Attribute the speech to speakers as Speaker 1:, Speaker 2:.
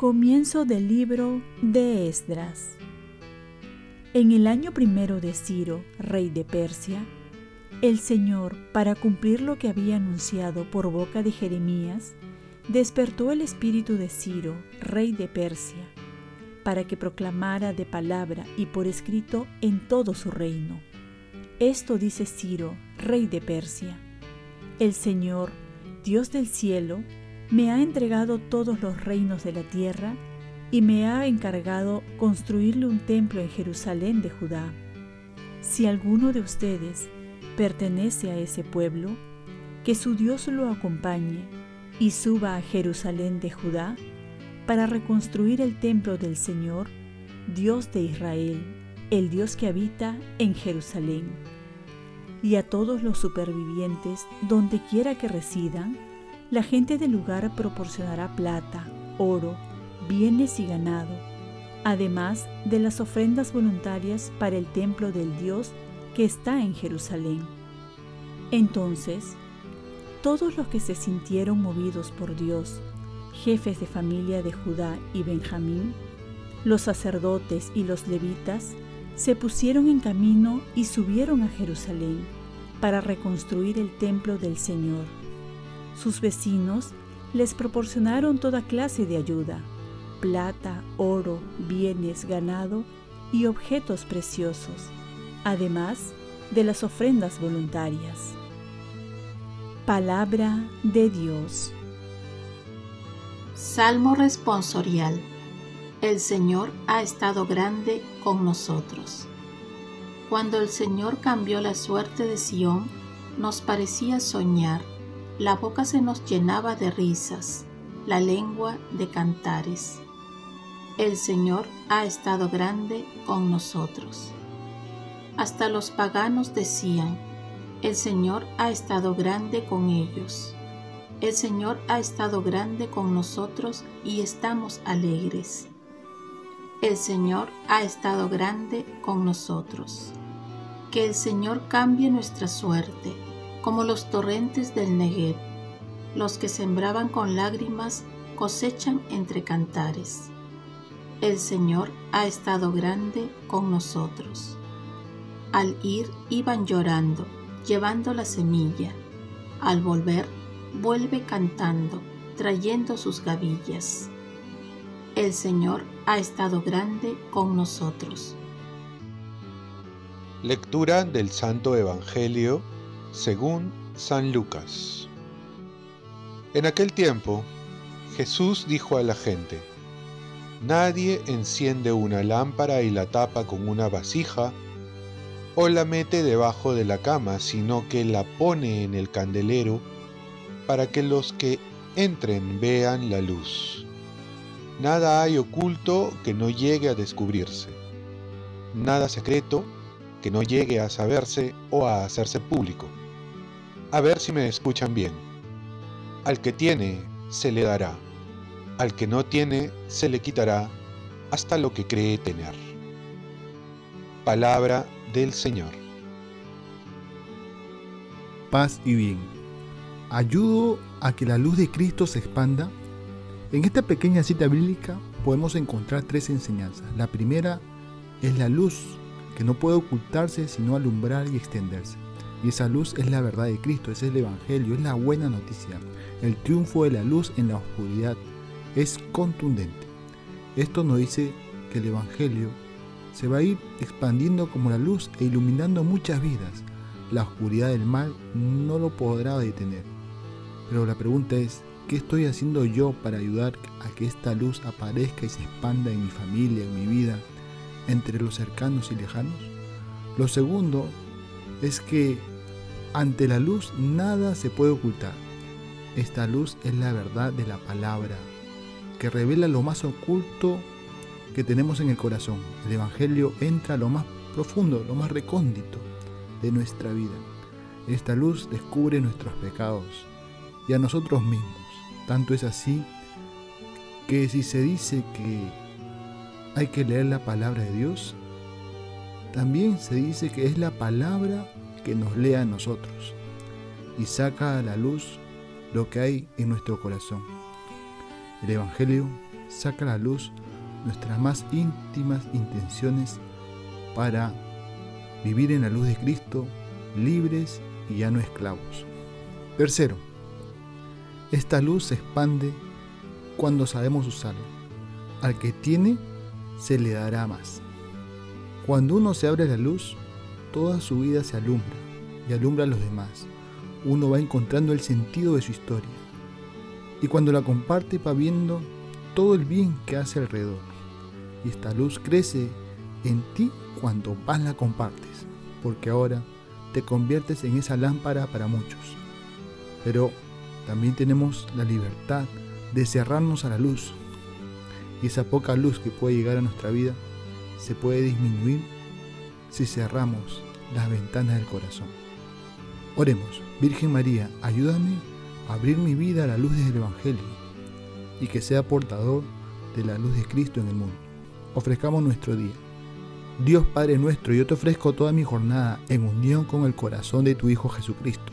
Speaker 1: Comienzo del libro de Esdras. En el año primero de Ciro, rey de Persia, el Señor, para cumplir lo que había anunciado por boca de Jeremías, despertó el espíritu de Ciro, rey de Persia, para que proclamara de palabra y por escrito en todo su reino. Esto dice Ciro, rey de Persia. El Señor, Dios del cielo, me ha entregado todos los reinos de la tierra y me ha encargado construirle un templo en Jerusalén de Judá. Si alguno de ustedes pertenece a ese pueblo, que su Dios lo acompañe y suba a Jerusalén de Judá para reconstruir el templo del Señor, Dios de Israel, el Dios que habita en Jerusalén. Y a todos los supervivientes, donde quiera que residan, la gente del lugar proporcionará plata, oro, bienes y ganado, además de las ofrendas voluntarias para el templo del Dios que está en Jerusalén. Entonces, todos los que se sintieron movidos por Dios, jefes de familia de Judá y Benjamín, los sacerdotes y los levitas, se pusieron en camino y subieron a Jerusalén para reconstruir el templo del Señor sus vecinos les proporcionaron toda clase de ayuda, plata, oro, bienes, ganado y objetos preciosos, además de las ofrendas voluntarias. Palabra de Dios.
Speaker 2: Salmo responsorial. El Señor ha estado grande con nosotros. Cuando el Señor cambió la suerte de Sión, nos parecía soñar la boca se nos llenaba de risas, la lengua de cantares. El Señor ha estado grande con nosotros. Hasta los paganos decían, el Señor ha estado grande con ellos. El Señor ha estado grande con nosotros y estamos alegres. El Señor ha estado grande con nosotros. Que el Señor cambie nuestra suerte como los torrentes del Negev. Los que sembraban con lágrimas cosechan entre cantares. El Señor ha estado grande con nosotros. Al ir iban llorando, llevando la semilla. Al volver, vuelve cantando, trayendo sus gavillas. El Señor ha estado grande con nosotros.
Speaker 3: Lectura del Santo Evangelio según San Lucas. En aquel tiempo, Jesús dijo a la gente, Nadie enciende una lámpara y la tapa con una vasija o la mete debajo de la cama, sino que la pone en el candelero para que los que entren vean la luz. Nada hay oculto que no llegue a descubrirse, nada secreto que no llegue a saberse o a hacerse público. A ver si me escuchan bien. Al que tiene, se le dará. Al que no tiene, se le quitará hasta lo que cree tener. Palabra del Señor.
Speaker 4: Paz y bien. ¿Ayudo a que la luz de Cristo se expanda? En esta pequeña cita bíblica podemos encontrar tres enseñanzas. La primera es la luz, que no puede ocultarse sino alumbrar y extenderse. Y esa luz es la verdad de Cristo, es el Evangelio, es la buena noticia. El triunfo de la luz en la oscuridad es contundente. Esto nos dice que el Evangelio se va a ir expandiendo como la luz e iluminando muchas vidas. La oscuridad del mal no lo podrá detener. Pero la pregunta es, ¿qué estoy haciendo yo para ayudar a que esta luz aparezca y se expanda en mi familia, en mi vida, entre los cercanos y lejanos? Lo segundo es que ante la luz nada se puede ocultar. Esta luz es la verdad de la palabra, que revela lo más oculto que tenemos en el corazón. El Evangelio entra a lo más profundo, lo más recóndito de nuestra vida. Esta luz descubre nuestros pecados y a nosotros mismos. Tanto es así que si se dice que hay que leer la palabra de Dios. También se dice que es la palabra que nos lea a nosotros y saca a la luz lo que hay en nuestro corazón. El Evangelio saca a la luz nuestras más íntimas intenciones para vivir en la luz de Cristo, libres y ya no esclavos. Tercero, esta luz se expande cuando sabemos usarla. Al que tiene, se le dará más. Cuando uno se abre la luz, toda su vida se alumbra y alumbra a los demás. Uno va encontrando el sentido de su historia. Y cuando la comparte va viendo todo el bien que hace alrededor. Y esta luz crece en ti cuando más la compartes, porque ahora te conviertes en esa lámpara para muchos. Pero también tenemos la libertad de cerrarnos a la luz. Y esa poca luz que puede llegar a nuestra vida se puede disminuir si cerramos las ventanas del corazón. Oremos, Virgen María, ayúdame a abrir mi vida a la luz del Evangelio y que sea portador de la luz de Cristo en el mundo. Ofrezcamos nuestro día. Dios Padre nuestro, yo te ofrezco toda mi jornada en unión con el corazón de tu Hijo Jesucristo,